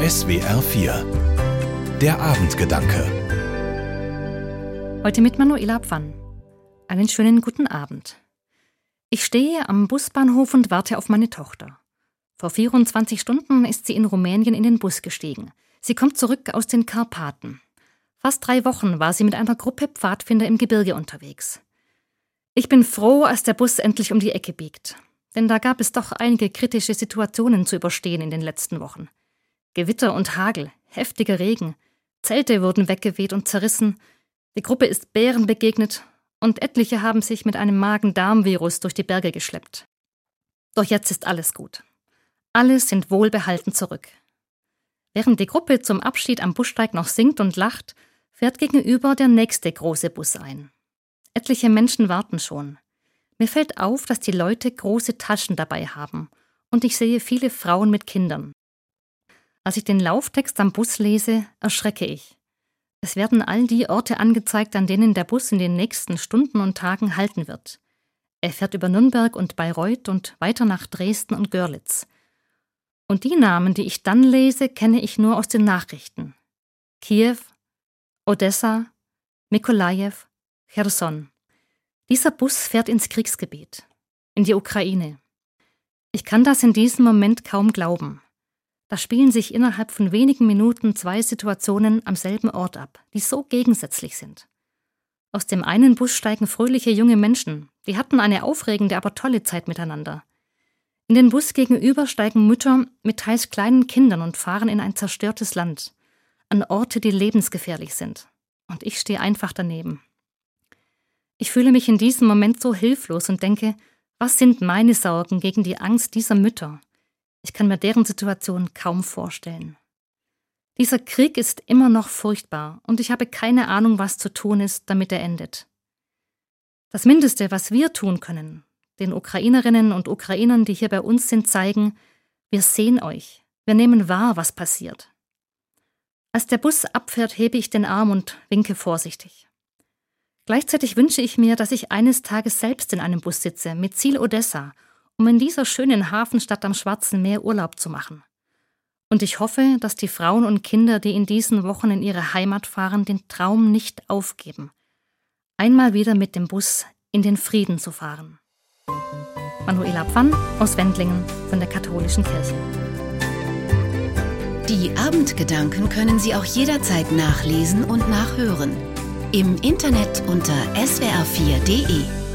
SWR 4 Der Abendgedanke Heute mit Manuela Pfann. Einen schönen guten Abend. Ich stehe am Busbahnhof und warte auf meine Tochter. Vor 24 Stunden ist sie in Rumänien in den Bus gestiegen. Sie kommt zurück aus den Karpaten. Fast drei Wochen war sie mit einer Gruppe Pfadfinder im Gebirge unterwegs. Ich bin froh, als der Bus endlich um die Ecke biegt. Denn da gab es doch einige kritische Situationen zu überstehen in den letzten Wochen. Gewitter und Hagel, heftiger Regen, Zelte wurden weggeweht und zerrissen, die Gruppe ist Bären begegnet und etliche haben sich mit einem Magen-Darm-Virus durch die Berge geschleppt. Doch jetzt ist alles gut. Alle sind wohlbehalten zurück. Während die Gruppe zum Abschied am Bussteig noch singt und lacht, fährt gegenüber der nächste große Bus ein. Etliche Menschen warten schon. Mir fällt auf, dass die Leute große Taschen dabei haben, und ich sehe viele Frauen mit Kindern. Als ich den Lauftext am Bus lese, erschrecke ich. Es werden all die Orte angezeigt, an denen der Bus in den nächsten Stunden und Tagen halten wird. Er fährt über Nürnberg und Bayreuth und weiter nach Dresden und Görlitz. Und die Namen, die ich dann lese, kenne ich nur aus den Nachrichten. Kiew, Odessa, Mikolajew, Cherson. Dieser Bus fährt ins Kriegsgebiet, in die Ukraine. Ich kann das in diesem Moment kaum glauben. Da spielen sich innerhalb von wenigen Minuten zwei Situationen am selben Ort ab, die so gegensätzlich sind. Aus dem einen Bus steigen fröhliche junge Menschen, die hatten eine aufregende, aber tolle Zeit miteinander. In den Bus gegenüber steigen Mütter mit teils kleinen Kindern und fahren in ein zerstörtes Land, an Orte, die lebensgefährlich sind. Und ich stehe einfach daneben. Ich fühle mich in diesem Moment so hilflos und denke, was sind meine Sorgen gegen die Angst dieser Mütter, ich kann mir deren Situation kaum vorstellen. Dieser Krieg ist immer noch furchtbar und ich habe keine Ahnung, was zu tun ist, damit er endet. Das Mindeste, was wir tun können, den Ukrainerinnen und Ukrainern, die hier bei uns sind, zeigen, wir sehen euch, wir nehmen wahr, was passiert. Als der Bus abfährt, hebe ich den Arm und winke vorsichtig. Gleichzeitig wünsche ich mir, dass ich eines Tages selbst in einem Bus sitze, mit Ziel Odessa um in dieser schönen Hafenstadt am Schwarzen Meer Urlaub zu machen. Und ich hoffe, dass die Frauen und Kinder, die in diesen Wochen in ihre Heimat fahren, den Traum nicht aufgeben, einmal wieder mit dem Bus in den Frieden zu fahren. Manuela Pfann aus Wendlingen von der Katholischen Kirche. Die Abendgedanken können Sie auch jederzeit nachlesen und nachhören. Im Internet unter swr4.de.